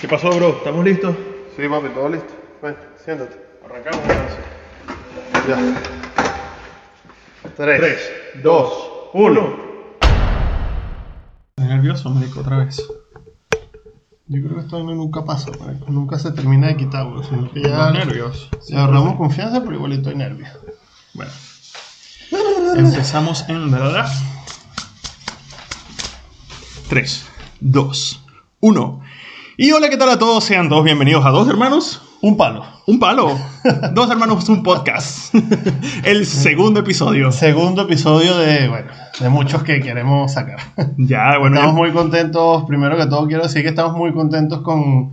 ¿Qué pasó, bro? ¿Estamos listos? Sí, papi, todo listo. Ven, siéntate. Arrancamos entonces. Ya. Tres, 3, dos, 2, 1. ¿Estás nervioso, marico, otra vez? Yo creo que esto no nunca pasa, marico. Nunca se termina de quitar, bro. Sino que ya... nervios. Si agarramos confianza, pero igualito hay nervios. Bueno. Empezamos en verdad. 3, 2, 1. Y hola, ¿qué tal a todos? Sean todos bienvenidos a Dos Hermanos. Un palo. Un palo. Dos Hermanos, un podcast. El segundo episodio. Segundo episodio de, bueno, de muchos que queremos sacar. Ya, bueno. Estamos muy contentos, primero que todo quiero decir que estamos muy contentos con,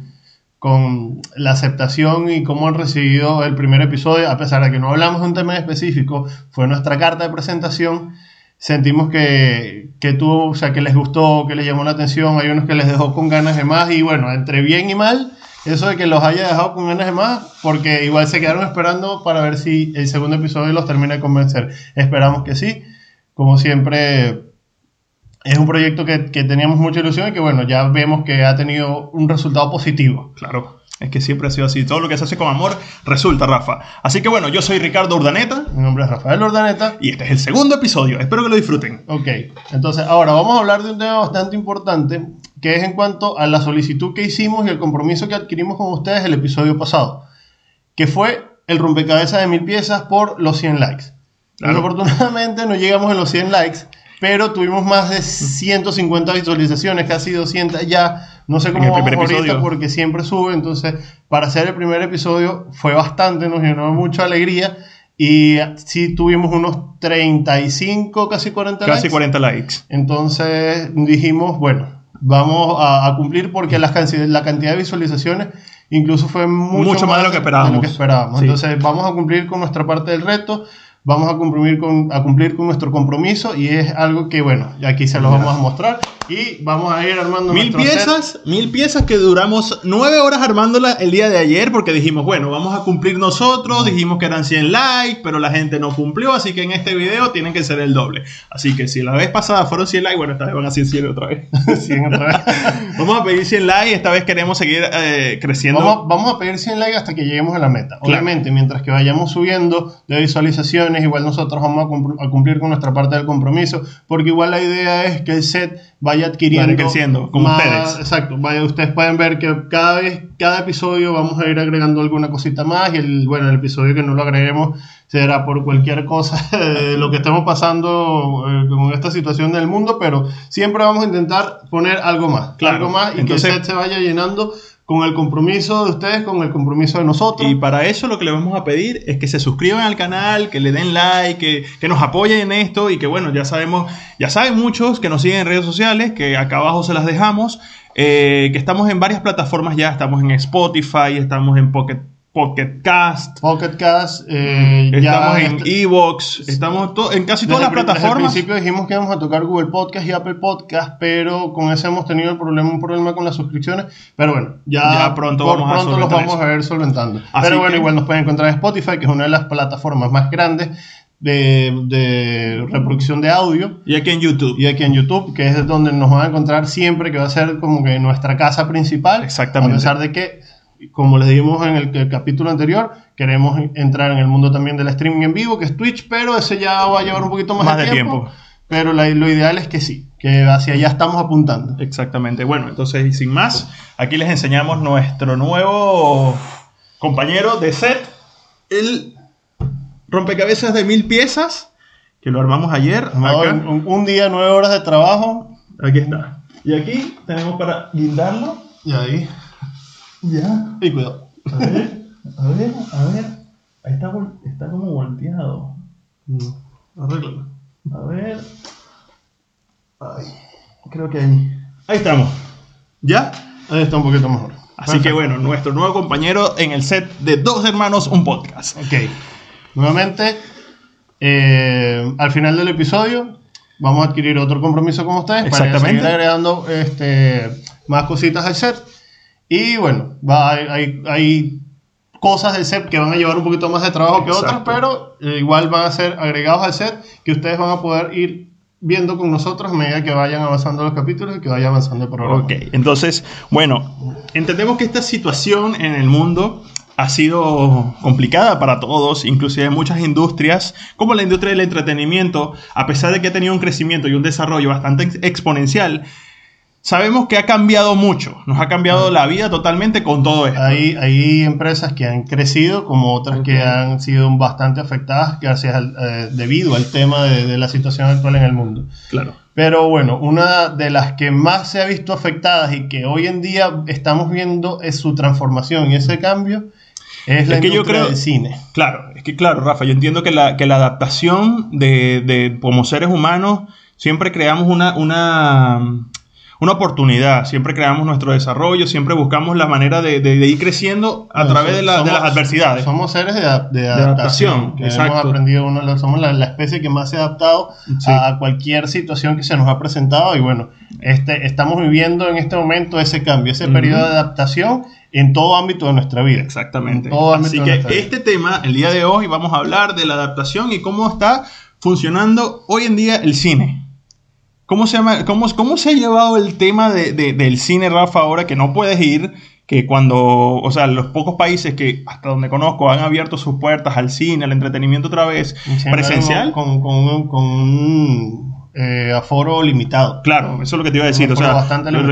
con la aceptación y cómo han recibido el primer episodio, a pesar de que no hablamos de un tema específico, fue nuestra carta de presentación, sentimos que, que tuvo, o sea, que les gustó, que les llamó la atención, hay unos que les dejó con ganas de más y bueno, entre bien y mal, eso de que los haya dejado con ganas de más, porque igual se quedaron esperando para ver si el segundo episodio los termina de convencer. Esperamos que sí. Como siempre, es un proyecto que, que teníamos mucha ilusión y que bueno, ya vemos que ha tenido un resultado positivo. Claro. Es que siempre ha sido así. Todo lo que se hace con amor resulta, Rafa. Así que bueno, yo soy Ricardo Urdaneta Mi nombre es Rafael Ordaneta. y este es el segundo episodio. Espero que lo disfruten. Ok, entonces ahora vamos a hablar de un tema bastante importante, que es en cuanto a la solicitud que hicimos y el compromiso que adquirimos con ustedes el episodio pasado, que fue el rompecabezas de mil piezas por los 100 likes. Claro. Desafortunadamente no llegamos a los 100 likes, pero tuvimos más de 150 visualizaciones, casi 200 ya. No sé cómo vamos ahorita episodio. porque siempre sube, entonces para hacer el primer episodio fue bastante, nos llenó mucha alegría y sí tuvimos unos 35, casi 40 Casi likes. 40 likes. Entonces dijimos, bueno, vamos a, a cumplir porque las la cantidad de visualizaciones incluso fue mucho, Mucho más de lo que esperábamos. esperábamos. Sí. Entonces vamos a cumplir con nuestra parte del reto, vamos a cumplir con, a cumplir con nuestro compromiso y es algo que, bueno, aquí se los vamos a mostrar y vamos a ir armando Mil nuestro set. piezas, mil piezas que duramos nueve horas armándola el día de ayer porque dijimos, bueno, vamos a cumplir nosotros, dijimos que eran 100 likes, pero la gente no cumplió, así que en este video tienen que ser el doble. Así que si la vez pasada fueron 100 likes, bueno, esta vez van a ser 100 otra vez. Sí, otra vez. vamos a pedir 100 likes, esta vez queremos seguir eh, creciendo. Vamos, vamos a pedir 100 likes hasta que lleguemos a la meta. Claro. Obviamente, mientras que vayamos subiendo de visualizaciones, igual nosotros vamos a, cumpl- a cumplir con nuestra parte del compromiso, porque igual la idea es que el set vaya adquiriendo. Vaya creciendo, como ustedes. Exacto, vaya, ustedes pueden ver que cada vez, cada episodio vamos a ir agregando alguna cosita más, y el, bueno, el episodio que no lo agreguemos será por cualquier cosa de lo que estemos pasando eh, con esta situación del mundo, pero siempre vamos a intentar poner algo más, Claro. algo más, y Entonces- que el set se vaya llenando con el compromiso de ustedes, con el compromiso de nosotros. Y para eso lo que le vamos a pedir es que se suscriban al canal, que le den like, que, que nos apoyen en esto y que bueno, ya sabemos, ya saben muchos que nos siguen en redes sociales, que acá abajo se las dejamos, eh, que estamos en varias plataformas ya, estamos en Spotify, estamos en Pocket, Pocket Cast, Pocket Cast, eh, ya estamos en este- Evox, estamos en casi todas las plataformas. principio dijimos que íbamos a tocar Google Podcast y Apple Podcast, pero con eso hemos tenido el problema, un problema con las suscripciones. Pero bueno, ya, Ya pronto por vamos a pronto los vamos eso. a ver solventando. Así pero bueno, que- igual nos pueden encontrar en Spotify, que es una de las plataformas más grandes de, de reproducción de audio. Y aquí en YouTube. Y aquí en YouTube, que es donde nos van a encontrar siempre, que va a ser como que nuestra casa principal. Exactamente. A pesar de que, como les dijimos en el, el capítulo anterior, queremos entrar en el mundo también del streaming en vivo, que es Twitch, pero ese ya va a llevar un poquito más, Más de, tiempo. tiempo. Pero la- lo ideal es que sí, que hacia allá estamos apuntando. Exactamente. Bueno, entonces, y sin más, aquí les enseñamos nuestro nuevo compañero de set, el rompecabezas de mil piezas, que lo armamos ayer. Un, un día, nueve horas de trabajo. Aquí está. Y aquí tenemos para guindarlo. Y ahí. Ya. Y cuidado. A ver, a ver, a ver. Ahí está, está como volteado. Arréglalo. A ver. Ay, creo que ahí. Ahí estamos. ¿Ya? Ahí está un poquito mejor. Así que bueno, nuestro nuevo compañero en el set de Dos Hermanos, un podcast. Ok. Nuevamente, eh, al final del episodio, vamos a adquirir otro compromiso con ustedes para seguir agregando este, más cositas al set. Y bueno, va, hay, hay- cosas del set que van a llevar un poquito más de trabajo que otras, Exacto. pero eh, igual van a ser agregados al set que ustedes van a poder ir viendo con nosotros a medida que vayan avanzando los capítulos y que vaya avanzando el programa. Ok, entonces, bueno, entendemos que esta situación en el mundo ha sido complicada para todos, inclusive muchas industrias, como la industria del entretenimiento, a pesar de que ha tenido un crecimiento y un desarrollo bastante ex- exponencial, sabemos que ha cambiado mucho, nos ha cambiado la vida totalmente con todo esto. Hay, hay empresas que han crecido, como otras que han sido bastante afectadas gracias al, eh, debido al tema de, de la situación actual en el mundo. Claro. Pero bueno, una de las que más se ha visto afectadas y que hoy en día estamos viendo es su transformación y ese cambio es la que yo creo- del cine. Claro, es que claro, Rafa, yo entiendo que la, que la adaptación de, de como seres humanos siempre creamos una, una, una oportunidad, siempre creamos nuestro desarrollo, siempre buscamos la manera de, de- de ir creciendo a Bueno, través de, la- de las somos- adversidades. Somos seres de, adap- de adaptación, adaptación. que exacto. Hemos aprendido, uno, somos la, la especie que más se ha adaptado Sí. a cualquier situación que se nos ha presentado. Y bueno, este, estamos viviendo en este momento ese cambio, ese Ujú. periodo de adaptación en todo ámbito de nuestra vida. Exactamente. Así que vida. este tema, el día de hoy, vamos a hablar de la adaptación y cómo está funcionando hoy en día el cine. ¿Cómo se, llama, cómo, cómo se ha llevado el tema de- de- del cine, Rafa, ahora que no puedes ir? Que cuando, o sea, los pocos países que hasta donde conozco han abierto sus puertas al cine, al entretenimiento otra vez, presencial. Con, con con un, eh, aforo limitado. Claro, eso es lo que te iba a decir. O sea,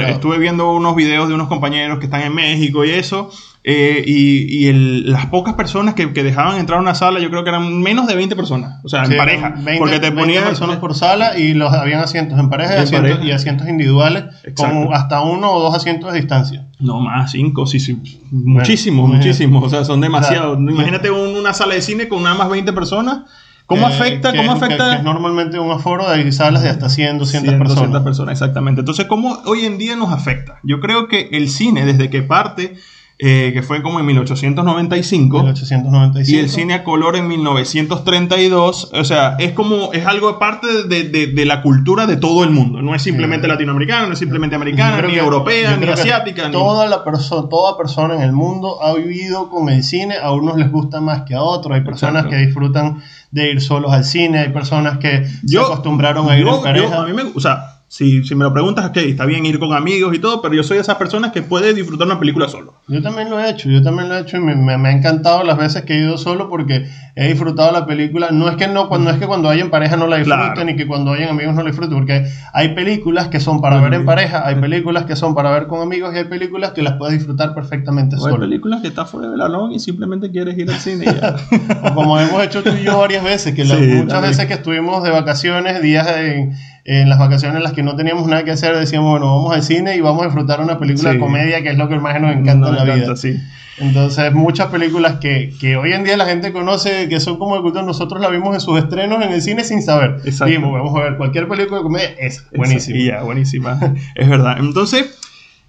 estuve viendo unos videos de unos compañeros que están en México y eso, eh, y, y el- las pocas personas que, que dejaban entrar a una sala, yo creo que eran menos de 20 personas, o sea, en pareja. 20, porque te 20 ponían personas por sala y los habían asientos en pareja, y En asientos, pareja. y asientos individuales Exacto. con hasta uno o dos asientos de distancia. No, más, cinco, sí, sí. Muchísimos, Bueno, muchísimos. O sea, son demasiados. Imagínate un- una sala de cine con nada más 20 personas. ¿Cómo Que- afecta? que- ¿Cómo afecta? que es normalmente un aforo de salas de hasta 100, 200 100, personas. 200 personas, exactamente. Entonces, ¿cómo hoy en día nos afecta? Yo creo que el cine, desde que parte, eh, que fue como en 1895, 1895. y el cine a color en 1932, o sea, es como, es algo parte de, de- de la cultura de todo el mundo. No es simplemente Sí. latinoamericana, no es simplemente americana, ni que- europea, ni asiática. ni- Toda, la perso- toda persona en el mundo ha vivido con el cine. A unos les gusta más que a otros. Hay personas Exacto. que disfrutan de ir solos al cine. Hay personas que Yo- se acostumbraron a ir yo- en pareja. yo- a mí me, o sea, si, si me lo preguntas, ok, está bien ir con amigos y todo, pero yo soy de esas personas que puede disfrutar una película solo. Yo también lo he hecho, yo también lo he hecho y me, me- me ha encantado las veces que he ido solo porque he disfrutado la película. No es que no, cuando es que cuando hay en pareja no la disfruten Claro. ni que cuando hay en amigos no la disfruten, porque hay películas que son para ver en pareja, hay películas que son para ver con amigos y hay películas que las puedes disfrutar perfectamente O hay solo. películas que está fuera del alón y simplemente quieres ir al cine y ya. O como hemos hecho tú y yo varias veces, que Sí, muchas también. veces que estuvimos de vacaciones, días en, en las vacaciones en las que no teníamos nada que hacer, decíamos, bueno, vamos al cine y vamos a disfrutar una película Sí. de comedia, que es lo que más nos encanta en la me vida. encanta, sí. Entonces, muchas películas que, que hoy en día la gente conoce, que son como de culto, nosotros la vimos en sus estrenos en el cine sin saber. Exacto. Dijimos, vamos a ver cualquier película de comedia, esa, buenísimo. Y ya, buenísima. es verdad. Entonces,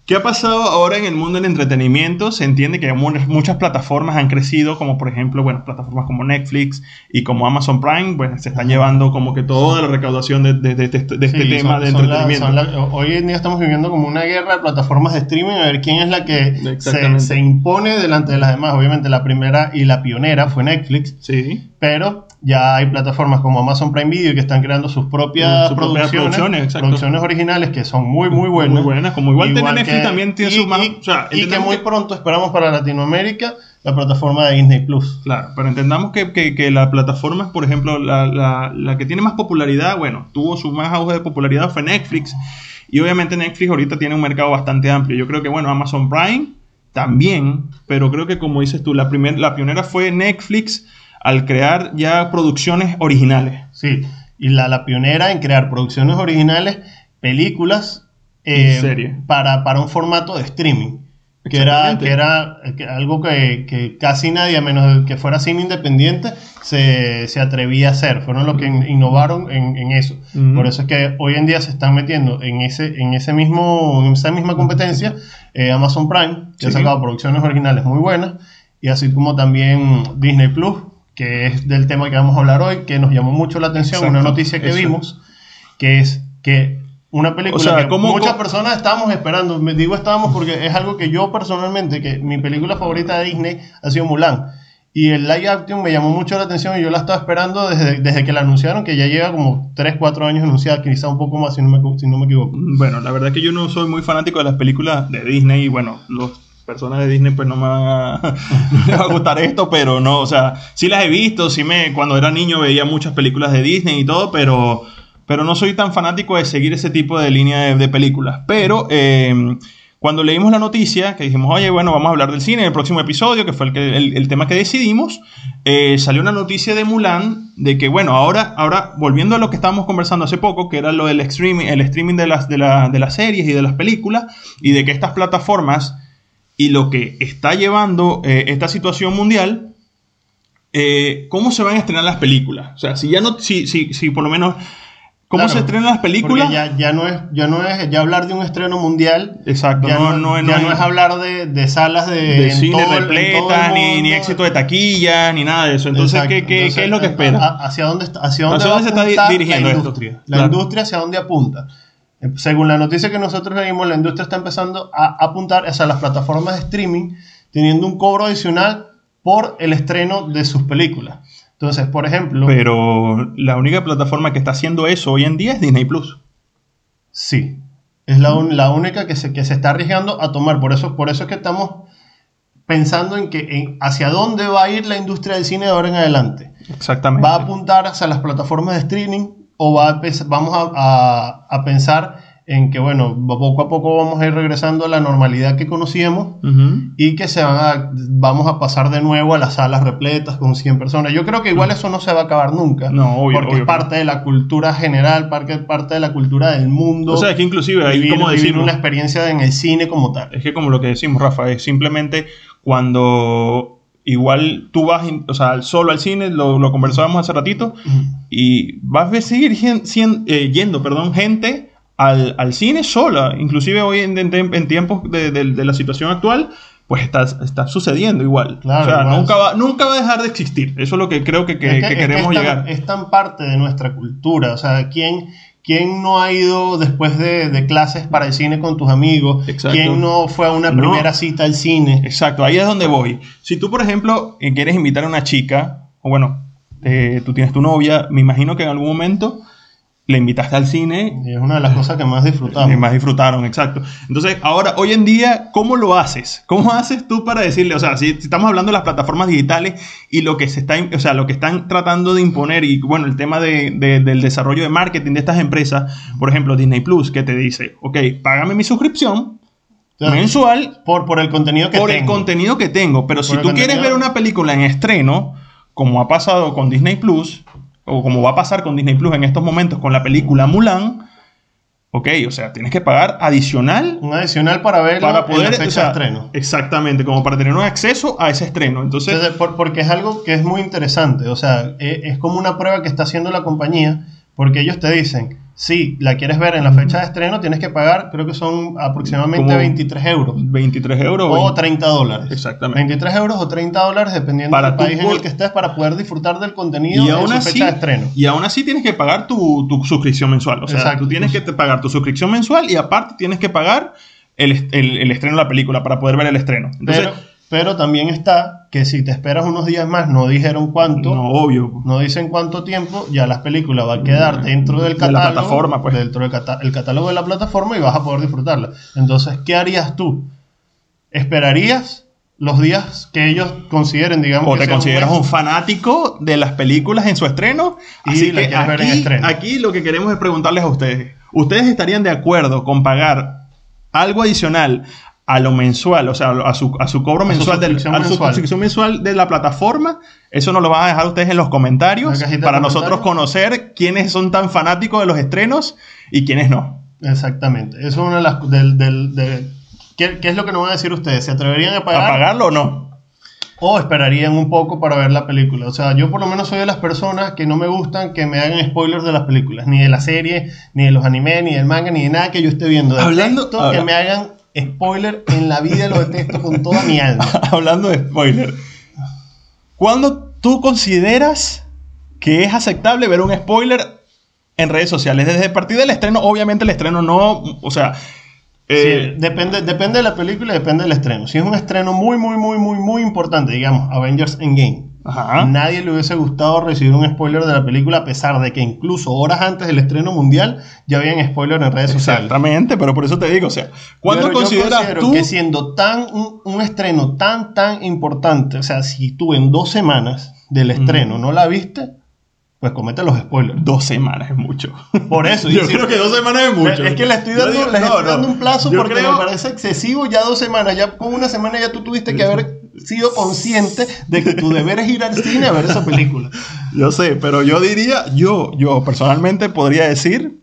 ¿qué ha pasado ahora en el mundo del entretenimiento? Se entiende que mu- muchas plataformas han crecido, como por ejemplo, bueno, plataformas como Netflix y como Amazon Prime, pues se están llevando como que toda la recaudación de, de- de- de este, de este Sí, tema son- de la- entretenimiento. son la- hoy en día estamos viviendo como una guerra de plataformas de streaming, a ver quién es la que se, se impone delante de las demás. Obviamente la primera y la pionera fue Netflix, Sí. pero ya hay plataformas como Amazon Prime Video que están creando sus propias, Sus propias producciones, producciones, producciones originales que son muy, muy buenas. Muy buenas, como igual tiene Que- también tiene y, su más- y- o sea, y que muy que- pronto esperamos para Latinoamérica la plataforma de Disney Plus. Claro, pero entendamos que, que, que la plataforma, por ejemplo, la, la, la que tiene más popularidad, bueno, tuvo su más auge de popularidad fue Netflix. Y obviamente Netflix ahorita tiene un mercado bastante amplio. Yo creo que, bueno, Amazon Prime también, pero creo que como dices tú, la, primer, la pionera fue Netflix al crear ya producciones originales. Sí, y la, la pionera en crear producciones originales, películas eh, Serie. para, para un formato de streaming. Que era, que era que algo que, que casi nadie, a menos que fuera cine independiente, se, se atrevía a hacer. Fueron los que in- innovaron en, en eso. Ujú. Por eso es que hoy en día se están metiendo en ese, en ese mismo, en esa misma competencia eh, Amazon Prime, que ha Sí. sacado producciones originales muy buenas, y así como también Disney Plus, que es del tema que vamos a hablar hoy, que nos llamó mucho la atención, Exacto, una noticia que eso. vimos, que es que una película O sea, que ¿cómo- muchas cómo- personas estábamos esperando, me digo estábamos porque es algo que yo personalmente, que mi película favorita de Disney ha sido Mulan, Y el live action me llamó mucho la atención y yo la estaba esperando desde, desde que la anunciaron, que ya lleva como 3, 4 años anunciada, quizá un poco más si no, me, si no me equivoco. Bueno, la verdad es que yo no soy muy fanático de las películas de Disney y bueno, los personas de Disney pues no me, va no va a gustar esto, pero no, o sea, sí las he visto, sí me, cuando era niño veía muchas películas de Disney y todo, pero, pero no soy tan fanático de seguir ese tipo de línea de, películas. Pero eh, cuando leímos la noticia, que dijimos, oye, bueno, vamos a hablar del cine en el próximo episodio, que fue el, que- el- tema que decidimos, eh, salió una noticia de Mulan de que, bueno, ahora, ahora volviendo a lo que estábamos conversando hace poco, que era lo del streaming, el streaming de las, de, la- de las series y de las películas, y de que estas plataformas y lo que está llevando eh, esta situación mundial, ¿cómo se van a estrenar las películas? O sea, si ya no, si, si, si por lo menos, ¿cómo Claro, se estrenan las películas? Ya, ya, no es, ya no es ya hablar de un estreno mundial. Exacto, ya no, no, no, no ya es- no es hablar de, de salas de, de cine repletas, ni, ni éxito de taquilla, ni nada de eso. Entonces. ¿qué, qué, Entonces, qué es lo que espera? a- ¿Hacia dónde, está- hacia dónde, ¿Hacia dónde se está dirigiendo la esto? industria? La Claro. industria hacia dónde apunta. Eh, Según la noticia que nosotros leímos, la industria está empezando a apuntar hacia las plataformas de streaming, teniendo un cobro adicional por el estreno de sus películas. Entonces, por ejemplo, Pero la única plataforma que está haciendo eso hoy en día es Disney Plus. Sí, es la, un- la única que se, que se está arriesgando a tomar. Por eso, por eso es que estamos pensando en que en hacia dónde va a ir la industria del cine de ahora en adelante. Exactamente. ¿Va a apuntar hacia las plataformas de streaming o va a vamos a, a- a pensar en que, bueno, poco a poco vamos a ir regresando a la normalidad que conocíamos y que se van a, vamos a pasar de nuevo a las salas repletas con 100 personas. Yo creo que igual eso no se va a acabar nunca. No, obvio, porque obvio es parte de la cultura general, parte, parte de la cultura del mundo O sea, que inclusive ahí vivir, como vivir decimos, una experiencia en el cine como tal. es que como lo que decimos, Rafa, es simplemente cuando igual tú vas, o sea, solo al cine, lo, lo conversábamos hace ratito, y vas a seguir gen- cien- eh, yendo, perdón, gente al, al cine sola. Inclusive hoy en, en- en tiempos de, de- de la situación actual, pues está, está sucediendo igual. Claro, o sea, igual. nunca va, nunca va a dejar de existir. Eso es lo que creo que, que- Es que es queremos es tan- llegar. es tan parte de nuestra cultura. O sea, ¿quién, quién no ha ido después de, de clases para el cine con tus amigos? Exacto. ¿Quién no fue a una No. primera cita al cine? Exacto, ahí es donde voy. Si tú, por ejemplo, eh, quieres invitar a una chica, o bueno, eh, tú tienes tu novia, me imagino que en algún momento le invitaste al cine Y es una de las cosas que más disfrutamos. y más disfrutaron, exacto. Entonces, ahora, hoy en día, ¿cómo lo haces? ¿Cómo haces tú para decirle, o sea, si, si estamos hablando de las plataformas digitales y lo que se está, o sea, lo que están tratando de imponer y, bueno, el tema de- de- del desarrollo de marketing de estas empresas, por ejemplo, Disney Plus, que te dice, ok, págame mi suscripción mensual por, por el contenido que por el tengo. contenido que tengo. Pero si el tú quieres ver una película en estreno, como ha pasado con Disney Plus, o como va a pasar con Disney Plus en estos momentos con la película Mulan, ok, o sea, tienes que pagar adicional Un adicional para verlo para en poder la fecha o sea, de estreno. Exactamente, como para tener un acceso a ese estreno. Entonces, Entonces, por- porque es algo que es muy interesante. O sea, e- es, como una prueba que está haciendo la compañía, porque ellos te dicen, si la quieres ver en la fecha de estreno, tienes que pagar, creo que son aproximadamente Como 23 euros. 23 euros. O 20. 30 dólares. Exactamente. 23 euros o 30 dólares, dependiendo Para del país en el que estés, para poder disfrutar del contenido y en aún, su así, fecha de estreno. y aún así tienes que pagar tu, tu suscripción mensual. O sea, Exacto. tú tienes que pagar tu suscripción mensual y aparte tienes que pagar el, el- el estreno de la película para poder ver el estreno. Entonces, Pero, pero también está que si te esperas unos días más, no dijeron cuánto, no, no, obvio. dicen cuánto tiempo, ya la película va a quedar dentro del De la catálogo. plataforma, pues. Dentro del el catálogo de la plataforma y vas a poder disfrutarla. Entonces, ¿qué harías tú? ¿Esperarías los días que ellos consideren, digamos, O que te consideras un fanático de las películas en su estreno. Y Así que quieres ver en aquí, estreno. aquí lo que queremos es preguntarles a ustedes. ¿Ustedes estarían de acuerdo con pagar algo adicional a lo mensual, o sea, a su, a su cobro A su mensual, del- a su suscripción mensual de la plataforma? Eso nos lo van a dejar ustedes en los comentarios para nosotros conocer quiénes son tan fanáticos de los estrenos y quiénes no. Exactamente. Eso es una de las... Del, del- de- ¿qué, qué es lo que nos van a decir ustedes? ¿Se atreverían a ¿A pagar? pagarlo o no? o esperarían un poco para ver la película. O sea, yo por lo menos soy de las personas que no me gustan que me hagan spoilers de las películas, ni de la serie, ni de los animes, ni del manga, ni de nada que yo esté viendo. Hablando- que me hagan spoiler en la vida, lo detesto con toda mi alma. Hablando de spoiler. ¿Cuándo tú consideras que es aceptable ver un spoiler en redes sociales? Desde el partido del estreno, obviamente el estreno no, o sea, Eh, Sí, depende, depende de la película y depende del estreno. Si es un estreno muy, muy, muy, muy, muy importante, digamos, Avengers Endgame. Ajá. Nadie le hubiese gustado recibir un spoiler de la película, a pesar de que incluso horas antes del estreno mundial ya habían spoiler en redes sociales. Exactamente, pero por eso te digo, o sea, ¿cuándo Pero yo consideras tú que siendo tan un, un estreno tan, tan importante, o sea, si tú en dos semanas del estreno no la viste, pues comete los spoilers. dos semanas es mucho? Por eso. Yo si- creo que dos semanas es mucho. Es que le estoy dando, digo- les no, estoy no. dando un plazo Yo porque creo- me parece excesivo ya dos semanas. Ya con una semana ya tú tuviste que haber sido consciente de que tu deber es ir al cine a ver esa película. Yo sé, pero yo diría, yo, yo personalmente podría decir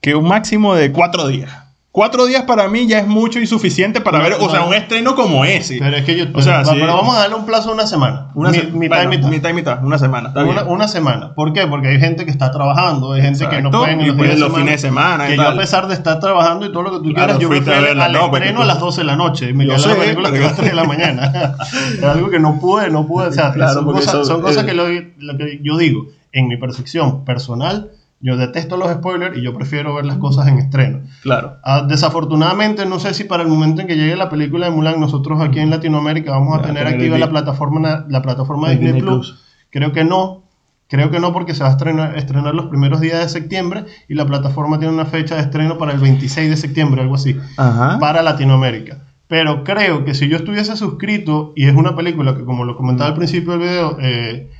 que un máximo de cuatro días. Cuatro días para mí ya es mucho y suficiente para No, ver, o no. sea, un estreno como ese. Pero es que yo. O sea, pero, sí. pero vamos a darle un plazo de una semana. Una Mi- se- mitad bueno, y mitad. mitad y mitad, una semana. Una, una semana. ¿Por qué? Porque hay gente que está trabajando, hay gente que no Exacto, puede ni y los, pues los fines de semana y Que yo, tal. a pesar de estar trabajando y todo lo que tú Claro, quieras, yo fui a verla, al no, porque estreno tú- a las 12 de la noche. Y me quedé la película hasta porque- las 3 de la mañana. es algo que no pude, no pude. O sea, Claro, son, cosas, son cosas que, lo, lo que yo digo. En mi percepción personal, yo detesto los spoilers y yo prefiero ver las cosas en estreno. Claro. Ah, desafortunadamente, no sé si para el momento en que llegue la película de Mulan, nosotros aquí en Latinoamérica vamos a tener tener activa el- la plataforma, la plataforma de Disney Disney Plus. Plus. Creo que no. Creo que no porque se va a estrenar, estrenar los primeros días de septiembre y la plataforma tiene una fecha de estreno para el 26 de septiembre, algo así, Ajá. para Latinoamérica. Pero creo que si yo estuviese suscrito y es una película que, como lo comentaba al principio del video, eh,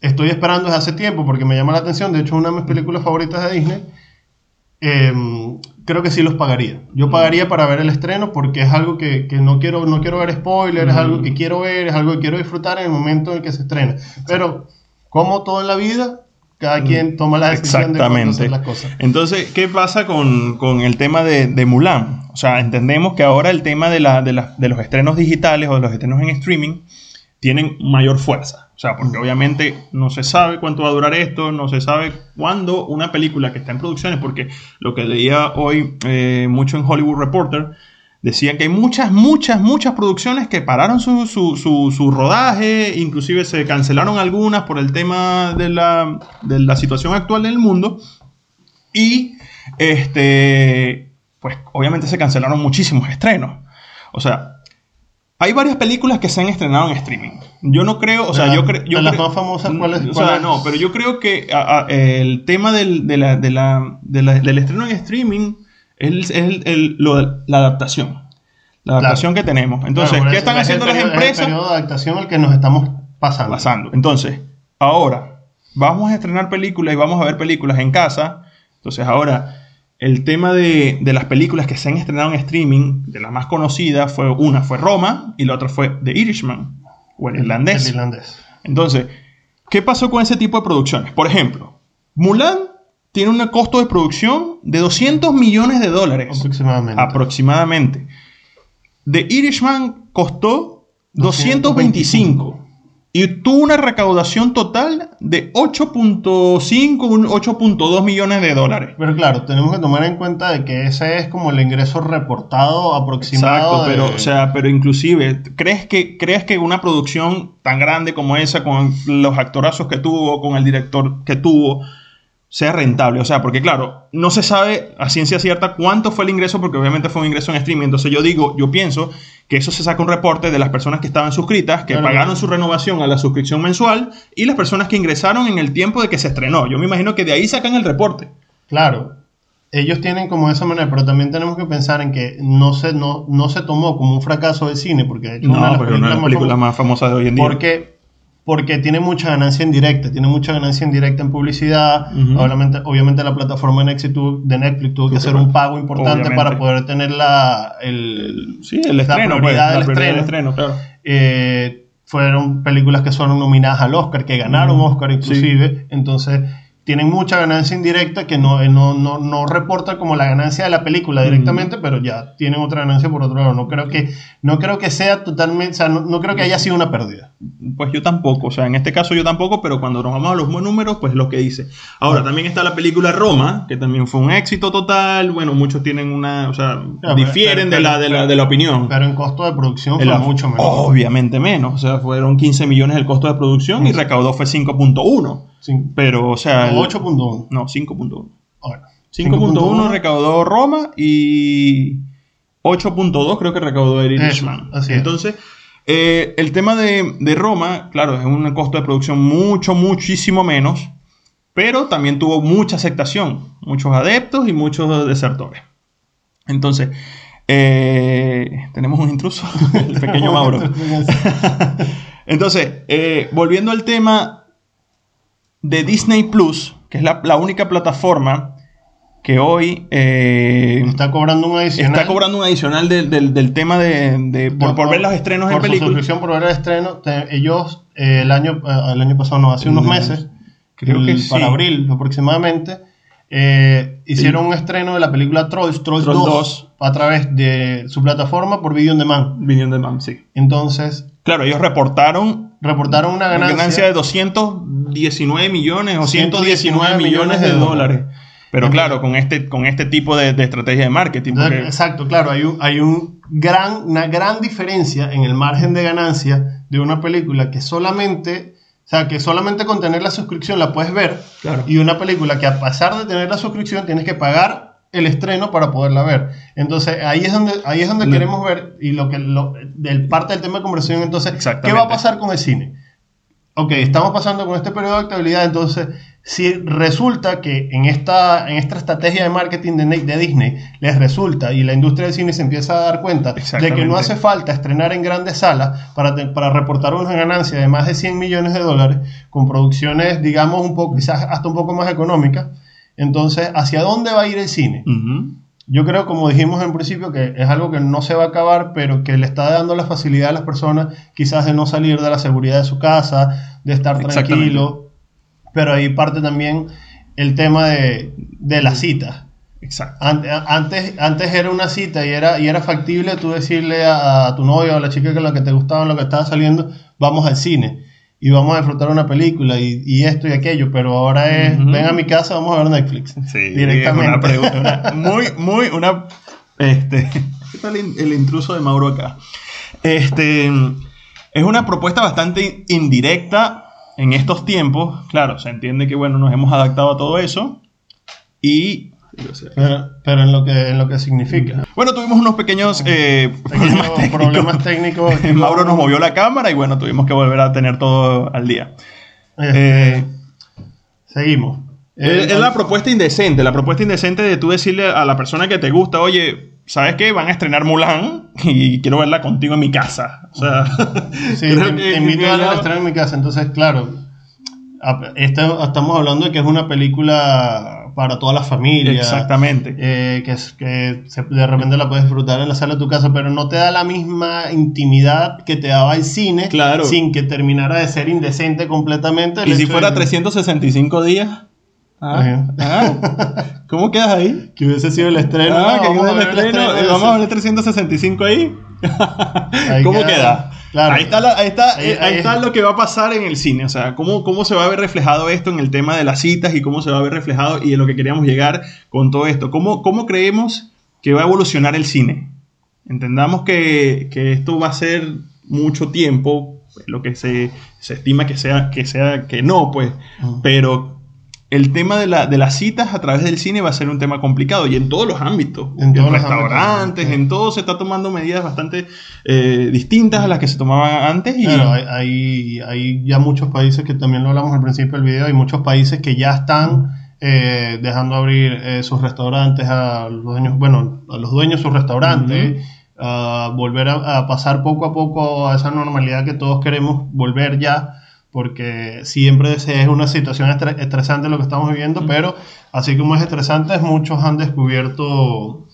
estoy esperando desde hace tiempo porque me llama la atención, de hecho una de mis películas favoritas de Disney, eh, creo que sí los pagaría. Yo pagaría para ver el estreno porque es algo que, que no, quiero, no quiero ver spoilers, es algo que quiero ver, es algo que quiero disfrutar en el momento en el que se estrena. Pero, como todo en la vida, cada quien toma la decisión de cuándo hacer Exactamente. las cosas. Entonces, ¿qué pasa con, con el tema de, de Mulan? O sea, entendemos que ahora el tema de, la, de, la- de los estrenos digitales o de los estrenos en streaming tienen mayor fuerza. O sea, porque obviamente no se sabe cuánto va a durar esto, no se sabe cuándo una película que está en producciones, porque lo que leía hoy eh, mucho en Hollywood Reporter, decía que hay muchas, muchas, muchas producciones que pararon su, su, su, su rodaje, inclusive se cancelaron algunas por el tema de la, de la situación actual del mundo. Y este, pues obviamente se cancelaron muchísimos estrenos. O sea, hay varias películas que se han estrenado en streaming. Yo no creo, o sea, yo creo... de las más famosas, ¿cuáles- O sea, cuáles? no, pero yo creo que a- a- el tema del, de la- de la- de la- del estreno en streaming es, el- es el- el- lo de- la adaptación. La adaptación que tenemos. Entonces, Claro, ¿qué están es haciendo las periodo- es empresas? el periodo de adaptación al que nos estamos pasando. pasando. Entonces, ahora vamos a estrenar películas y vamos a ver películas en casa. Entonces, ahora el tema de, de las películas que se han estrenado en streaming, de las más conocidas, fue una fue Roma y la otra fue The Irishman o el irlandés. El irlandés. Entonces, ¿qué pasó con ese tipo de producciones? Por ejemplo, Mulan tiene un costo de producción de 200 millones de dólares Aproximadamente. aproximadamente. The Irishman costó 225 y tuvo una recaudación total de 8.5, un 8.2 millones de dólares. Pero claro, tenemos que tomar en cuenta de que ese es como el ingreso reportado aproximado. Exacto, de- pero, o sea, pero inclusive, ¿crees que, ¿crees que una producción tan grande como esa, con los actorazos que tuvo, con el director que tuvo, sea rentable? O sea, porque claro, no se sabe a ciencia cierta cuánto fue el ingreso, porque obviamente fue un ingreso en streaming. Entonces yo digo, yo pienso que eso se saca un reporte de las personas que estaban suscritas, que Claro. pagaron su renovación a la suscripción mensual, y las personas que ingresaron en el tiempo de que se estrenó. Yo me imagino que de ahí sacan el reporte. Claro, ellos tienen como esa manera, pero también tenemos que pensar en que no se, no, no se tomó como un fracaso del cine, porque de hecho una de No, las una de las más películas famosas- más famosas de hoy en día. Porque, porque tiene mucha ganancia indirecta, tiene mucha ganancia indirecta en publicidad. Obviamente, obviamente la plataforma de Netflix tuvo, de Netflix tuvo que hacer un pago importante obviamente. para poder tener la, el, Sí, el estreno, pues, la del estreno. estreno, claro. eh, fueron películas que fueron nominadas al Oscar, que ganaron Oscar inclusive, entonces tienen mucha ganancia indirecta que no, eh, no, no, no reporta como la ganancia de la película directamente, pero ya tienen otra ganancia por otro lado. No creo que, no creo que sea totalmente, o sea, no, no creo que haya sido una pérdida. Pues yo tampoco, o sea, en este caso yo tampoco, pero cuando nos vamos a los buenos números, pues lo que dice. Ahora, también está la película Roma, que también fue un éxito total. Bueno, muchos tienen una, o sea, difieren pero- de, la, de, la, de la opinión. Pero en costo de producción fue mucho menor. Obviamente menos, o sea, fueron 15 millones el costo de producción y Sí. recaudó fue 5.1. Cin- Pero, o sea, el- 8.1. no, 5.1. Bueno, 5.1 recaudó Roma y 8.2 creo que recaudó Irishman. así es. Eh, el tema de, de Roma, claro, es un costo de producción mucho, muchísimo menos, pero también tuvo mucha aceptación, muchos adeptos y muchos desertores. Entonces, eh, tenemos un intruso, el pequeño Mauro. Entonces, eh, volviendo al tema de Disney Plus, que es la, la única plataforma que hoy eh, Está cobrando un adicional. está cobrando un adicional del, del- del tema de, de- por, por ver los estrenos por en películas. suscripción por ver el estreno. te- ellos, eh, el, año, eh, el año pasado, no, hace unos meses, creo el- que sí. para abril aproximadamente, eh, hicieron un estreno de la película Trolls, Trolls, Trolls 2, 2. a través de su plataforma por Video On Demand. Vinieron de MAM, sí. Entonces, Claro, ellos reportaron reportaron una una ganancia, ganancia de 219 millones o 119 119 millones de millones de dólares. Pero claro, con este, con este tipo de, de estrategia de marketing. Porque- Exacto, claro, hay, un, hay un gran, una gran diferencia en el margen de ganancia de una película que solamente, o sea, que solamente con tener la suscripción la puedes ver Claro. y una película que a pesar de tener la suscripción tienes que pagar el estreno para poderla ver. Entonces ahí es donde, ahí es donde queremos ver y lo que lo, del parte del tema de conversión entonces, ¿qué va a pasar con el cine? Ok, estamos pasando con este periodo de actividad, entonces, si resulta que en esta, en esta estrategia de marketing de, de Disney les resulta y la industria del cine se empieza a dar cuenta de que no hace falta estrenar en grandes salas para, te- para reportar una ganancia de más de 100 millones de dólares con producciones, digamos, un poco, quizás hasta un poco más económicas, entonces, ¿hacia dónde va a ir el cine? Yo creo, como dijimos en principio, que es algo que no se va a acabar, pero que le está dando la facilidad a las personas quizás de no salir de la seguridad de su casa, de estar tranquilo. Pero ahí parte también el tema de, de las citas. Exacto. An- Antes, antes era una cita y era, y era factible tú decirle a, a tu novia o a la chica con la que te gustaba, lo que estaba saliendo, vamos al cine y vamos a disfrutar una película y, y esto y aquello, pero ahora es, ven a mi casa, vamos a ver Netflix. Sí, directamente. Una pregunta, una- muy, muy, una. Este. ¿Qué tal el intruso de Mauro acá? Este. Es una propuesta bastante indirecta en estos tiempos. Claro, se entiende que, bueno, nos hemos adaptado a todo eso. Y. Pero, pero en lo que en lo que significa. Bueno, tuvimos unos pequeños eh, problemas técnicos. problemas técnicos. Mauro nos movió la cámara y bueno, tuvimos que volver a tener todo al día. Este, Eh, seguimos. Es, es la propuesta indecente, la propuesta indecente de tú decirle a la persona que te gusta, oye, ¿sabes qué? Van a estrenar Mulan y quiero verla contigo en mi casa. O sea, Sí, te, invito a estreno en mi casa. Entonces, claro, esta- estamos hablando de que es una película para toda la familia. Exactamente. eh, que, que se- de repente la puedes disfrutar en la sala de tu casa, pero no te da la misma intimidad que te daba el cine, Claro. sin que terminara de ser indecente completamente. ¿Y si fuera de- 365 días? Ah, ah, ¿Cómo quedas ahí? Que hubiese sido el estreno. Ah, que vamos a el ver el estreno, estreno de vamos a ver 365 ahí. Ahí ¿Cómo queda, queda? claro. Ahí está, la- ahí, está, Ahí- eh, ahí ahí- está lo que va a pasar en el cine. O sea, cómo, cómo se va a ver reflejado esto en el tema de las citas y cómo se va a ver reflejado y en lo que queríamos llegar con todo esto. ¿Cómo, cómo creemos que va a evolucionar el cine? Entendamos que, que esto va a ser mucho tiempo, lo que se, se estima que sea, que sea que no, pues. Pero el tema de, la- de las citas a través del cine va a ser un tema complicado y en todos los ámbitos. En todos los restaurantes, ámbitos, en todo se está tomando medidas bastante eh, distintas a las que se tomaban antes. Y, Claro, hay, hay, ya muchos países que también lo hablamos al principio del video, hay muchos países que ya están eh, dejando abrir eh, sus restaurantes a los dueños, bueno, a los dueños de sus restaurantes, a volver a, a pasar poco a poco a esa normalidad que todos queremos volver ya, porque siempre es una situación estre- estresante lo que estamos viviendo, pero así como es estresante, muchos han descubierto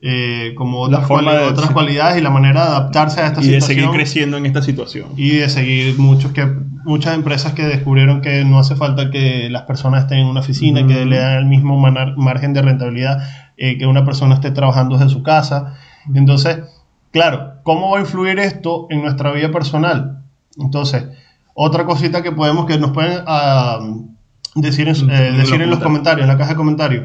eh, como La otras, forma cuali- de- otras sí. cualidades y la manera de adaptarse a esta y de situación. seguir creciendo en esta situación. y de seguir muchos que muchas empresas que descubrieron que no hace falta que las personas estén en una oficina que le dan el mismo manar- margen de rentabilidad eh, que una persona esté trabajando desde su casa. Entonces claro cómo va a influir esto en nuestra vida personal entonces otra cosita que podemos que nos pueden ah, decir en, su- eh, decir en los comentarios. comentarios en la caja de comentarios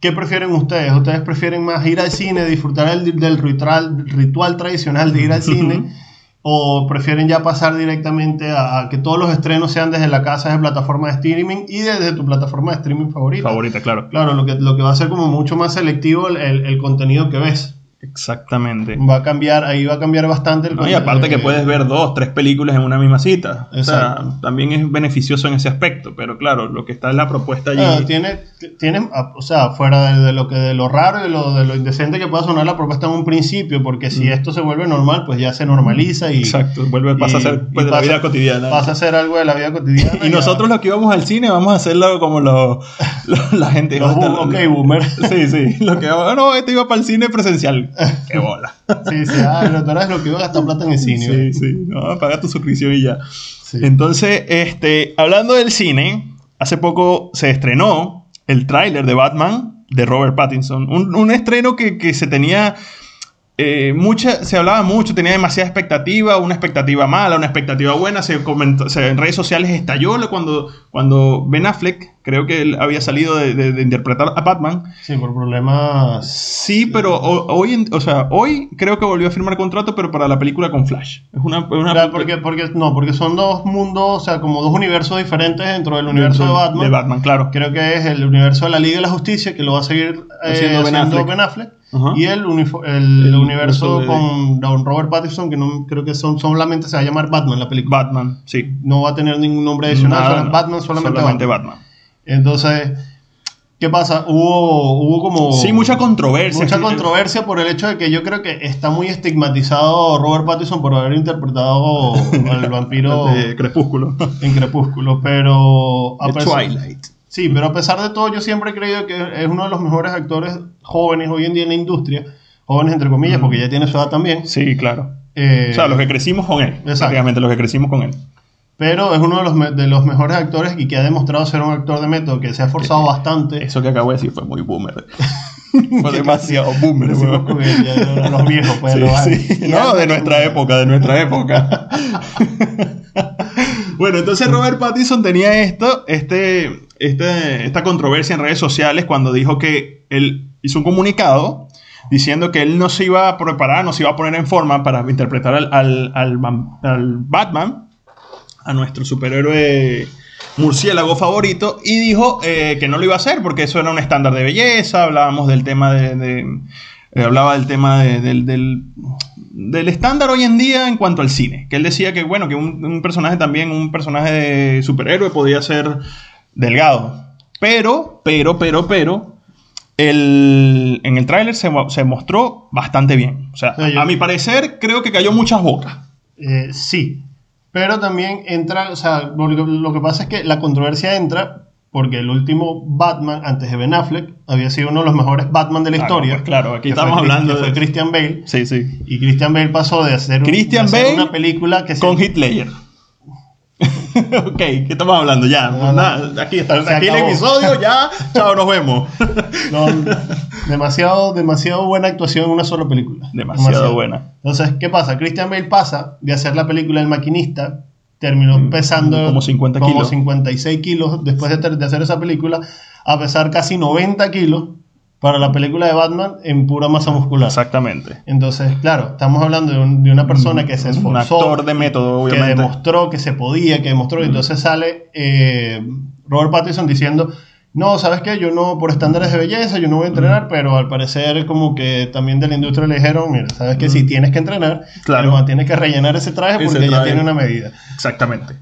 ¿Qué prefieren ustedes? ¿Ustedes prefieren más ir al cine, disfrutar el- del ritual, ritual tradicional de ir al cine o prefieren ya pasar directamente a, a que todos los estrenos sean desde la casa de plataforma de streaming y desde tu plataforma de streaming favorita. Favorita, claro. Claro, lo que, lo que va a ser como mucho más selectivo el, el- el contenido que ves. Exactamente. Va a cambiar, ahí va a cambiar bastante el No, y aparte que puedes ver dos, tres películas en una misma cita. O sea, Exacto. también es beneficioso en ese aspecto. Pero claro, lo que está en la propuesta allí. Ah, tiene, tiene, ah, o sea, fuera de, de lo que de lo raro y de lo, de lo indecente que pueda sonar la propuesta en un principio, porque si Mm. esto se vuelve normal, pues ya se normaliza y Exacto, vuelve, pasa a y- ser y pues, de la vida cotidiana. pasa a ser algo de la vida cotidiana. y nosotros los que íbamos al cine vamos a hacerlo como lo- lo- la gente. Los ok, boomer. Sí, sí. Lo que vamos, no, este iba para el cine presencial. Qué bola. Sí, sí, ah, tú eres lo que iba a gastar plata en el cine. Sí, sí. No, paga tu suscripción y ya. Sí. Entonces, este, hablando del cine, hace poco se estrenó el tráiler de Batman de Robert Pattinson. Un, un estreno que, que se tenía eh, mucha, se hablaba mucho, tenía demasiada expectativa, una expectativa mala, una expectativa buena. Se comentó, se- en redes sociales estalló cuando, cuando Ben Affleck, creo que él había salido de, de- de interpretar a Batman. Sí, por problemas. Sí, pero ho- hoy, en- o sea, hoy creo que volvió a firmar contrato, pero para la película con Flash. Es una, es una Claro, porque, porque, no, porque son dos mundos, o sea, como dos universos diferentes dentro del universo de Batman. De Batman, claro. Creo que es el universo de la Liga de la Justicia, que lo va a seguir eh, Haciendo Ben Affleck. Ben Affleck. Ajá. Y el, unifo- el, El universo de- con Don Robert Pattinson, que no creo que son, solamente se va a llamar Batman la película. Batman, sí. no va a tener ningún nombre adicional, Nada, solo- no. Batman solamente, Batman. Batman. Entonces, ¿qué pasa? Hubo, hubo como... Sí, mucha controversia. Mucha controversia por el hecho de que yo creo que está muy estigmatizado Robert Pattinson por haber interpretado al vampiro De Crepúsculo. en Crepúsculo, pero a De pesar- Twilight. Sí, pero a pesar de todo, yo siempre he creído que es uno de los mejores actores jóvenes hoy en día en la industria, jóvenes entre comillas, porque ya tiene su edad también. Sí, claro. Eh, o sea, los que crecimos con él. Exacto. Prácticamente los que crecimos con él. Pero es uno de los, de los mejores actores y que ha demostrado ser un actor de método, que se ha esforzado bastante. Eso que acabo de decir fue muy boomer. fue demasiado boomer. Ya, los viejos, pues, Sí, los sí. y No, de nuestra época, de nuestra época. bueno, entonces Robert Pattinson tenía esto, este, este, esta controversia en redes sociales cuando dijo que él hizo un comunicado diciendo que él no se iba a preparar, no se iba a poner en forma para interpretar al, al- al Batman, a nuestro superhéroe murciélago favorito, y dijo eh, que no lo iba a hacer porque eso era un estándar de belleza, hablábamos del tema de... de- eh, hablaba del tema de- del, del, del estándar hoy en día en cuanto al cine, que él decía que bueno, que un, un personaje también, un personaje de superhéroe podía ser delgado, pero, pero, pero, pero, el, en el tráiler se, se mostró bastante bien. O sea, yo- a mi parecer creo que cayó muchas bocas. Eh, sí, pero también entra, o sea, lo que, lo que pasa es que la controversia entra porque el último Batman antes de Ben Affleck había sido uno de los mejores Batman de la historia. pues claro, aquí fue estamos hablando que fue de- Christian Bale. Sí, sí. Y Christian Bale pasó de hacer, un- Christian de hacer Bale una película que se- Con Hitler. ok, ¿qué estamos hablando? Ya, No, nada, aquí está. Aquí el episodio, ya. Chao, nos vemos. No, demasiado, demasiado buena actuación en una sola película. Demasiado buena. Entonces, ¿qué pasa? Christian Bale pasa de hacer la película El Maquinista, terminó pesando Mm, como 50 como kilos. 56 kilos después de hacer esa película, a pesar casi 90 kilos para la película de Batman en pura masa muscular. Exactamente. Entonces, claro, estamos hablando de, un- de una persona que se Un esforzó, actor de método, que obviamente. demostró que se podía, que demostró. y Entonces sale eh, Robert Pattinson diciendo, no, ¿sabes qué? Yo no, por estándares de belleza, yo no voy a entrenar, pero al parecer como que también de la industria le dijeron, mira, ¿sabes qué? Si tienes que entrenar, Claro. pero tienes que rellenar ese traje Ese porque ya tiene una medida. Exactamente.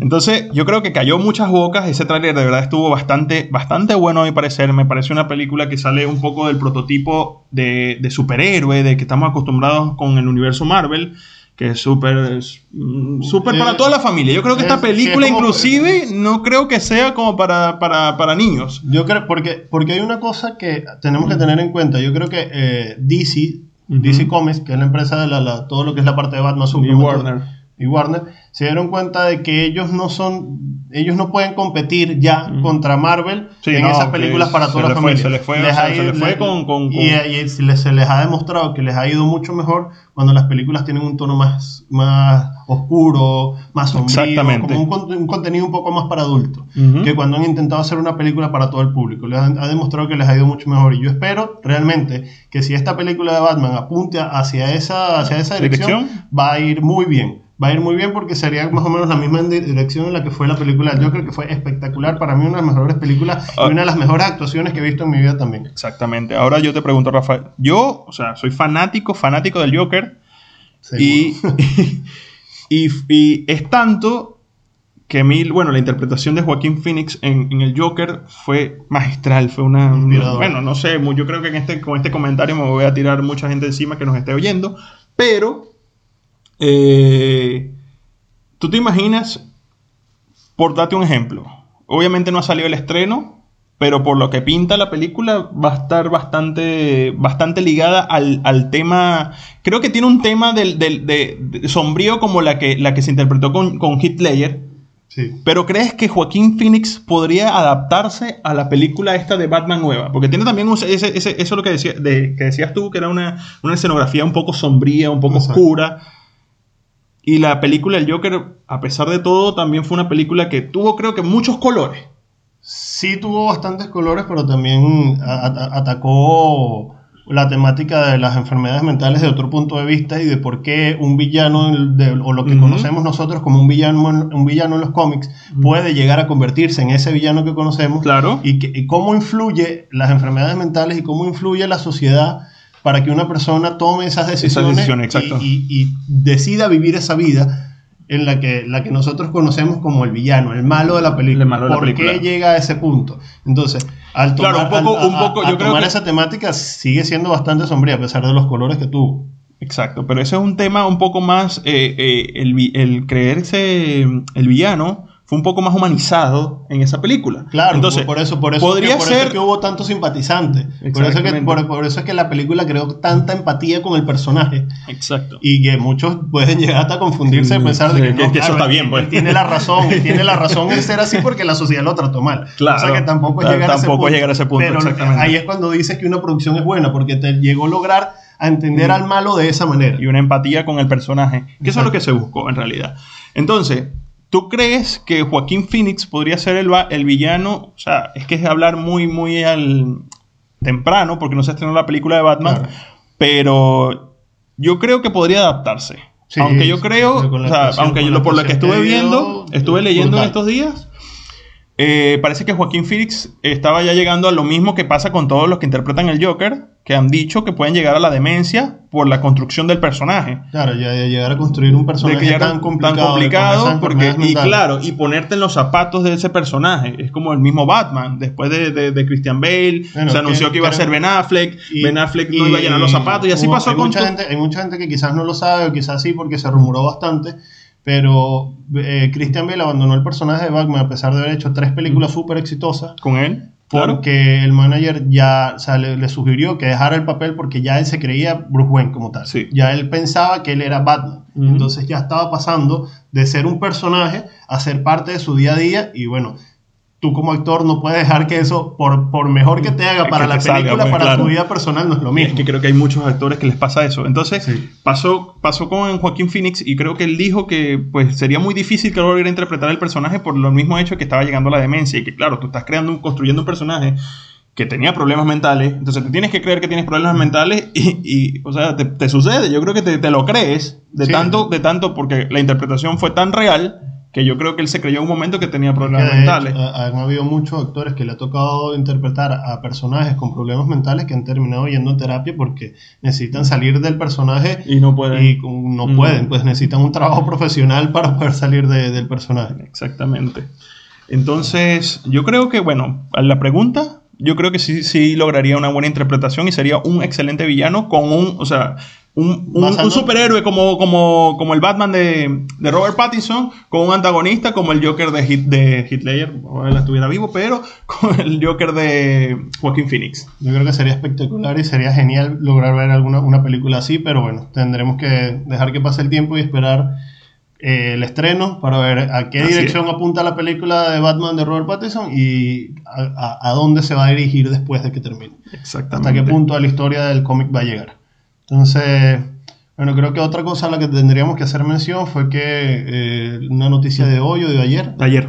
Entonces, yo creo que cayó muchas bocas. Ese tráiler de verdad estuvo bastante, bastante bueno a mi parecer. Me parece una película que sale un poco del prototipo de, de superhéroe, de que estamos acostumbrados con el universo Marvel, que es súper mm, súper para Eh, toda la familia. Yo creo que es- esta es película, como- inclusive, no creo que sea como para, para, para niños. Yo creo, porque, porque hay una cosa que tenemos que tener en cuenta. Yo creo que eh, DC. DC Comics, que es la empresa de la, la- todo lo que es la parte de Batman, Y Superman, Warner. y Warner, se dieron cuenta de que ellos no son ellos no pueden competir ya Mm. contra Marvel Sí, en no, esas películas para toda la familia. se le fue, o Les sea, ha se ido- le fue con- con- y, con- y se les, se les ha demostrado que les ha ido mucho mejor cuando las películas tienen un tono más, más oscuro, más sombrío, Exactamente. como un, un contenido un poco más para adultos, que cuando han intentado hacer una película para todo el público. Les han- ha demostrado que les ha ido mucho mejor. Y yo espero realmente que si esta película de Batman apunte hacia esa, hacia esa dirección, ¿Dirección? va a ir muy bien. Va a ir muy bien porque sería más o menos la misma di- dirección en la que fue la película del Joker, que fue espectacular. Para mí, una de las mejores películas Ah. y una de las mejores actuaciones que he visto en mi vida también. Exactamente. Ahora yo te pregunto, Rafael. Yo, o sea, soy fanático, fanático del Joker. Y, y, y es tanto que mí, bueno, la interpretación de Joaquín Phoenix en, en el Joker fue magistral, fue una... Inspirador. Bueno, no sé, yo creo que en este, con este comentario me voy a tirar mucha gente encima que nos esté oyendo, pero eh, tú te imaginas, por darte un ejemplo, obviamente no ha salido el estreno, pero por lo que pinta la película va a estar bastante, bastante ligada al, al tema, creo que tiene un tema del, del- de, de sombrío como la que, la que se interpretó con, con Ledger, Sí. pero ¿crees que Joaquín Phoenix podría adaptarse a la película esta de Batman nueva? Porque tiene también un- ese, ese- eso es lo que, decía, de- que decías tú, que era una, una escenografía un poco sombría, un poco Exacto. oscura. Y la película El Joker, a pesar de todo, también fue una película que tuvo creo que muchos colores. Sí tuvo bastantes colores, pero también atacó la temática de las enfermedades mentales de otro punto de vista y de por qué un villano, de- o lo que conocemos nosotros como un villano, en- un villano en los cómics, puede llegar a convertirse en ese villano que conocemos Claro. y, que- y cómo influye las enfermedades mentales y cómo influye la sociedad para que una persona tome esas decisiones y, y- y decida vivir esa vida en la que, la que nosotros conocemos como el villano, el malo de la película. El malo de la ¿Por película. qué llega a ese punto? Entonces, al tomar, Claro, un poco- al- a- un poco, a- yo creo tomar que- esa temática sigue siendo bastante sombría a pesar de los colores que tuvo. Exacto, pero ese es un tema un poco más, eh, eh, el, creerse el villano fue un poco más humanizado en esa película. Claro, Entonces, por eso, por eso, podría que, por eso ser... que hubo tantos simpatizantes. Por eso, que, por, por eso es que la película creó tanta empatía con el personaje. Exacto. Y que muchos pueden llegar hasta confundirse Mm, pensar de que, que- no, que eso está bien, pues. él tiene la razón, tiene la razón en ser así porque la sociedad lo trató mal. Claro. O sea que tampoco es Claro, llegar a ese punto. llegar a ese punto, Pero exactamente. ahí es cuando dices que una producción es buena porque te llegó a lograr a entender Mm. al malo de esa manera. y una empatía con el personaje, que eso es lo que se buscó en realidad. Entonces, ¿tú crees que Joaquín Phoenix podría ser el, el villano? O sea, es que es hablar muy, muy al temprano, porque no se estrenó la película de Batman, Claro. pero yo creo que podría adaptarse. Sí, aunque yo creo, o sea, aunque yo por lo que estuve viendo, estuve leyendo en estos días, eh, parece que Joaquín Phoenix estaba ya llegando a lo mismo que pasa con todos los que interpretan el Joker, que han dicho que pueden llegar a la demencia por la construcción del personaje. Claro, ya, ya llegar a construir un personaje tan complicado, porque, y claro, y ponerte en los zapatos de ese personaje. Es como el mismo Batman. Después de, de- de Christian Bale, Bueno, se anunció que- que iba a ser Ben Affleck. Y- ben Affleck no iba a llenar los zapatos, y así hubo- pasó hay con mucha gente Hay mucha gente que quizás no lo sabe, o quizás sí, porque se rumoró bastante. Pero eh, Christian Bale abandonó el personaje de Batman a pesar de haber hecho tres películas súper exitosas. con él. Claro. Porque el manager ya o sea, le, le sugirió que dejara el papel porque ya él se creía Bruce Wayne como tal. Sí. Ya él pensaba que él era Batman. Ujú. Entonces ya estaba pasando de ser un personaje a ser parte de su día a día. Y bueno, tú como actor no puedes dejar que eso, por, por mejor que te haga para te la película, pues, para claro. tu vida personal no es lo Es mismo. que creo que hay muchos actores que les pasa eso. Entonces, Sí. pasó, pasó con Joaquín Phoenix y creo que él dijo que pues sería muy difícil que él volviera a interpretar el personaje por lo mismo hecho que estaba llegando a la demencia y que claro, tú estás creando, un- construyendo un personaje que tenía problemas mentales, entonces te tienes que creer que tienes problemas mentales y, y, o sea, te, te sucede, yo creo que te, te lo crees de Sí. tanto, de tanto porque la interpretación fue tan real que yo creo que él se creyó en un momento que tenía problemas mentales. hecho, ha- han habido muchos actores que le ha tocado interpretar a personajes con problemas mentales que han terminado yendo a terapia porque necesitan salir del personaje y no pueden. y no pueden, pues necesitan un trabajo profesional para poder salir de- del personaje. Exactamente. Entonces, yo creo que, bueno, a la pregunta, yo creo que sí, sí lograría una buena interpretación y sería un excelente villano con un, o sea, un, un- superhéroe como, como, como el Batman de, de Robert Pattinson, con un antagonista como el Joker de, Hit, de Ledger, ojalá estuviera vivo, pero con el Joker de Joaquín Phoenix. Yo creo que sería espectacular y sería genial lograr ver alguna una película así, pero bueno, tendremos que dejar que pase el tiempo y esperar eh, el estreno para ver a qué Así dirección apunta la película de Batman de Robert Pattinson y a, a- a dónde se va a dirigir después de que termine. Exactamente. Hasta qué punto de la historia del cómic va a llegar. Entonces, bueno, creo que otra cosa a la que tendríamos que hacer mención fue que eh, una noticia de hoy o de ayer, Ayer.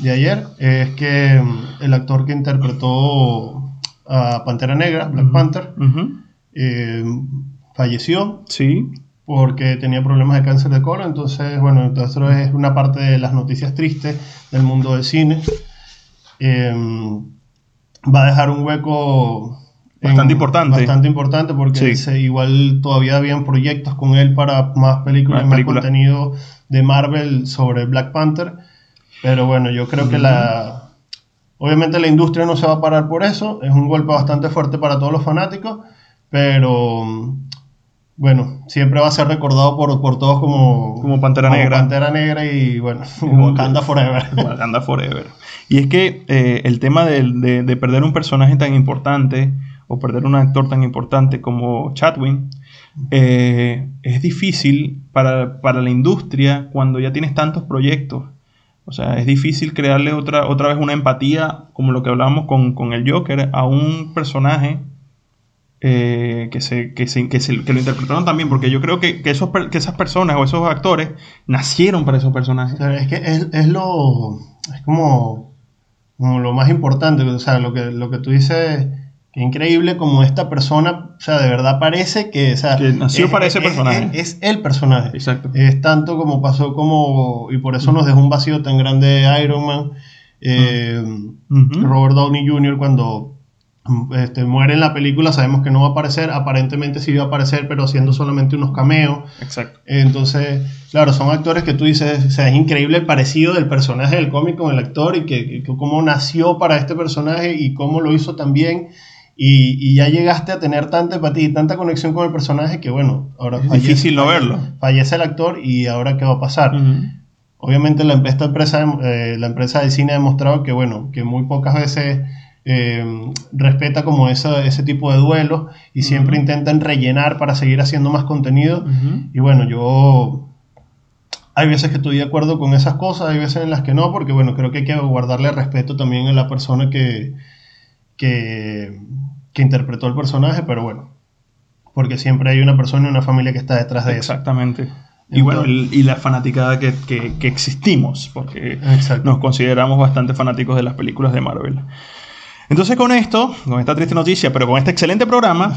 de ayer, es que mm, el actor que interpretó a Pantera Negra, Black Panther, eh, falleció Sí. porque tenía problemas de cáncer de colon. Entonces, bueno, esto es una parte de las noticias tristes del mundo del cine. Eh, va a dejar un hueco Bastante importante. Bastante importante porque Sí. se- igual todavía habían proyectos con él para más películas, Más más, películas. contenido de Marvel sobre Black Panther. Pero bueno, yo creo que la... Obviamente la industria no se va a parar por eso. Es un golpe bastante fuerte para todos los fanáticos. Pero bueno, siempre va a ser recordado por, por todos como, Como Pantera Negra. Pantera Negra y bueno, Wakanda Forever. Wakanda Forever. Y es que eh, el tema de, de- de perder un personaje tan importante o perder un actor tan importante como Chatwin eh, es difícil para, para la industria cuando ya tienes tantos proyectos. O sea, es difícil crearle otra, otra vez una empatía, como lo que hablábamos con, con el Joker, a un personaje eh, que, se, que, se- que, lo interpretaron también, porque yo creo que, que esos, que esas personas o esos actores nacieron para esos personajes. Es que es, es lo. Es como, como lo más importante. O sea, lo que, lo que tú dices. Que increíble como esta persona. O sea, de verdad parece que. O sea, Que nació es- para ese es- personaje. Es, es el personaje. Exacto. Es tanto como pasó como. Y por eso nos dejó un vacío tan grande Iron Man. eh. Robert Downey Jr. cuando este, muere en la película sabemos que no va a aparecer, aparentemente sí va a aparecer, pero haciendo solamente unos cameos. Exacto. Entonces, claro, son actores que tú dices, o sea, es increíble el parecido del personaje del cómic con el actor y que, que cómo nació para este personaje y cómo lo hizo también. Y, y ya llegaste a tener tanta empatía y tanta conexión con el personaje que, bueno, ahora Es difícil no verlo. Fallece el actor y ahora qué va a pasar. Obviamente la, esta empresa, eh, la empresa de cine ha demostrado que, bueno, que muy pocas veces eh, respeta como esa- ese tipo de duelos y siempre intentan rellenar para seguir haciendo más contenido. Y bueno, yo... Hay veces que estoy de acuerdo con esas cosas, hay veces en las que no, porque bueno, creo que hay que guardarle respeto también a la persona que, que, que interpretó el personaje, pero bueno, porque siempre hay una persona y una familia que está detrás de eso. Exactamente. Y bueno, el- y la fanaticada que, que- que existimos, porque Exacto. nos consideramos bastante fanáticos de las películas de Marvel. Entonces con esto, con esta triste noticia, pero con este excelente programa,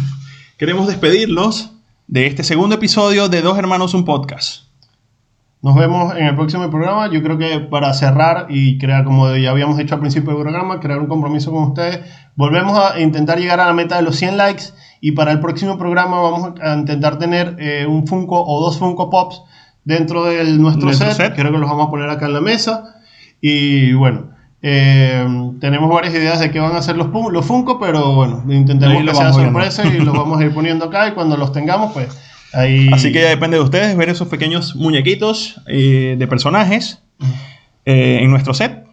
queremos despedirlos de este segundo episodio de Dos Hermanos un Podcast. Nos vemos en el próximo programa. Yo creo que para cerrar y crear, como ya habíamos dicho al principio del programa, crear un compromiso con ustedes, volvemos a intentar llegar a la meta de los 100 likes y para el próximo programa vamos a intentar tener eh, un Funko o dos Funko Pops dentro de nuestro, Nuestro set. set. Creo que los vamos a poner acá en la mesa. Y bueno, eh, tenemos varias ideas de qué van a ser los, los Funko, pero bueno, lo que sea sorpresa y los vamos a ir poniendo acá y cuando los tengamos, pues ahí... Así que ya depende de ustedes ver esos pequeños muñequitos eh, de personajes eh, en nuestro set.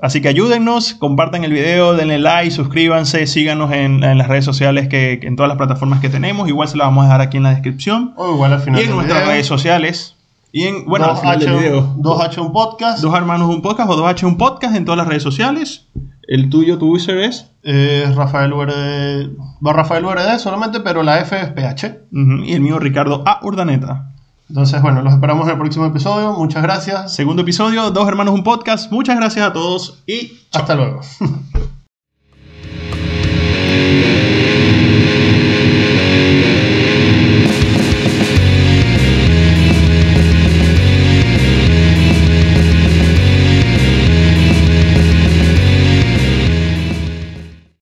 Así que ayúdennos, compartan el video, denle like, suscríbanse, síganos en, en las redes sociales, que, en todas las plataformas que tenemos. Igual se las vamos a dejar aquí en la descripción. O igual al final Y en nuestras video. redes sociales. Y en, bueno, al 2H, final del video. 2H un podcast. Dos hermanos un podcast o 2H un podcast en todas las redes sociales. El tuyo, tu user es. Eh, Rafael URD. Va Rafael URD solamente, pero la F es PH. Y el mío, Ricardo A. Urdaneta. Entonces, bueno, los esperamos en el próximo episodio. Muchas gracias. Segundo episodio, Dos hermanos un podcast. Muchas gracias a todos y Hasta luego.